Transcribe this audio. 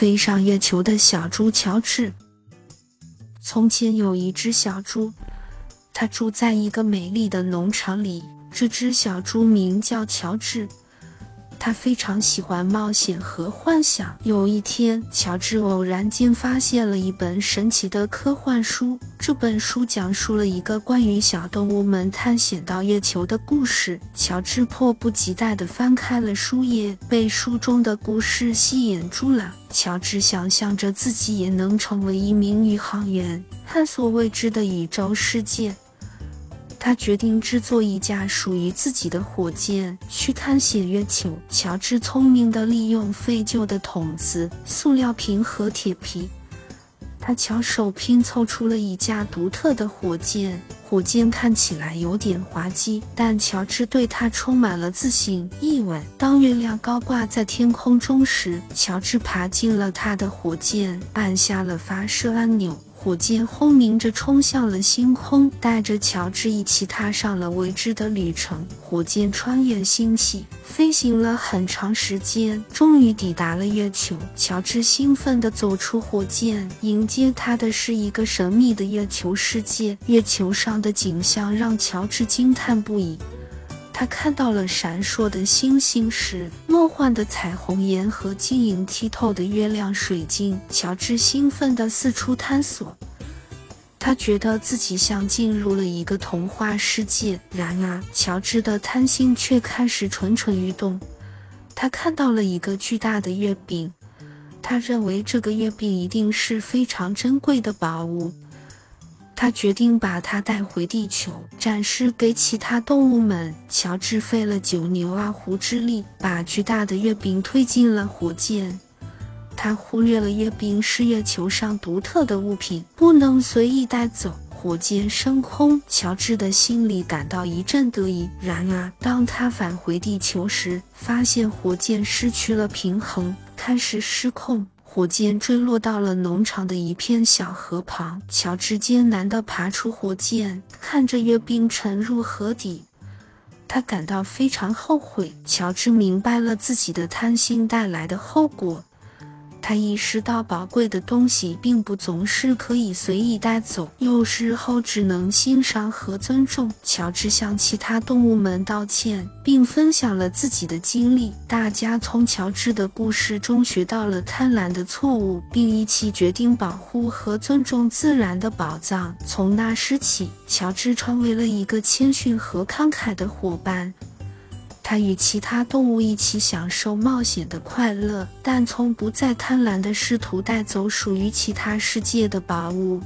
飞上月球的小猪乔治。从前有一只小猪，它住在一个美丽的农场里。这只小猪名叫乔治。他非常喜欢冒险和幻想。有一天，乔治偶然间发现了一本神奇的科幻书。这本书讲述了一个关于小动物们探险到月球的故事。乔治迫不及待地翻开了书页，被书中的故事吸引住了。乔治想象着自己也能成为一名宇航员，探索未知的宇宙世界。他决定制作一架属于自己的火箭，去探险月球。乔治聪明地利用废旧的桶子、塑料瓶和铁皮，他巧手拼凑出了一架独特的火箭。火箭看起来有点滑稽，但乔治对它充满了自信。意外，当月亮高挂在天空中时，乔治爬进了他的火箭，按下了发射按钮。火箭轰鸣着冲向了星空，带着乔治一起踏上了未知的旅程。火箭穿越星系，飞行了很长时间，终于抵达了月球。乔治兴奋地走出火箭，迎接他的是一个神秘的月球世界。月球上的景象让乔治惊叹不已。他看到了闪烁的星星时，梦幻的彩虹岩和晶莹剔透的月亮水晶。乔治兴奋地四处探索，他觉得自己像进入了一个童话世界。然而，乔治的贪心却开始蠢蠢欲动。他看到了一个巨大的月饼，他认为这个月饼一定是非常珍贵的宝物。他决定把它带回地球，展示给其他动物们。乔治费了九牛二虎之力，把巨大的月饼推进了火箭。他忽略了月饼是月球上独特的物品，不能随意带走。火箭升空，乔治的心里感到一阵得意。然而，当他返回地球时，发现火箭失去了平衡，开始失控。火箭坠落到了农场的一片小河旁，乔治艰难地爬出火箭，看着月饼沉入河底，他感到非常后悔。乔治明白了自己的贪心带来的后果。他意识到，宝贵的东西并不总是可以随意带走，有时候只能欣赏和尊重。乔治向其他动物们道歉，并分享了自己的经历。大家从乔治的故事中学到了贪婪的错误，并一起决定保护和尊重自然的宝藏。从那时起，乔治成为了一个谦逊和慷慨的伙伴。他与其他动物一起享受冒险的快乐，但从不再贪婪地试图带走属于其他世界的宝物。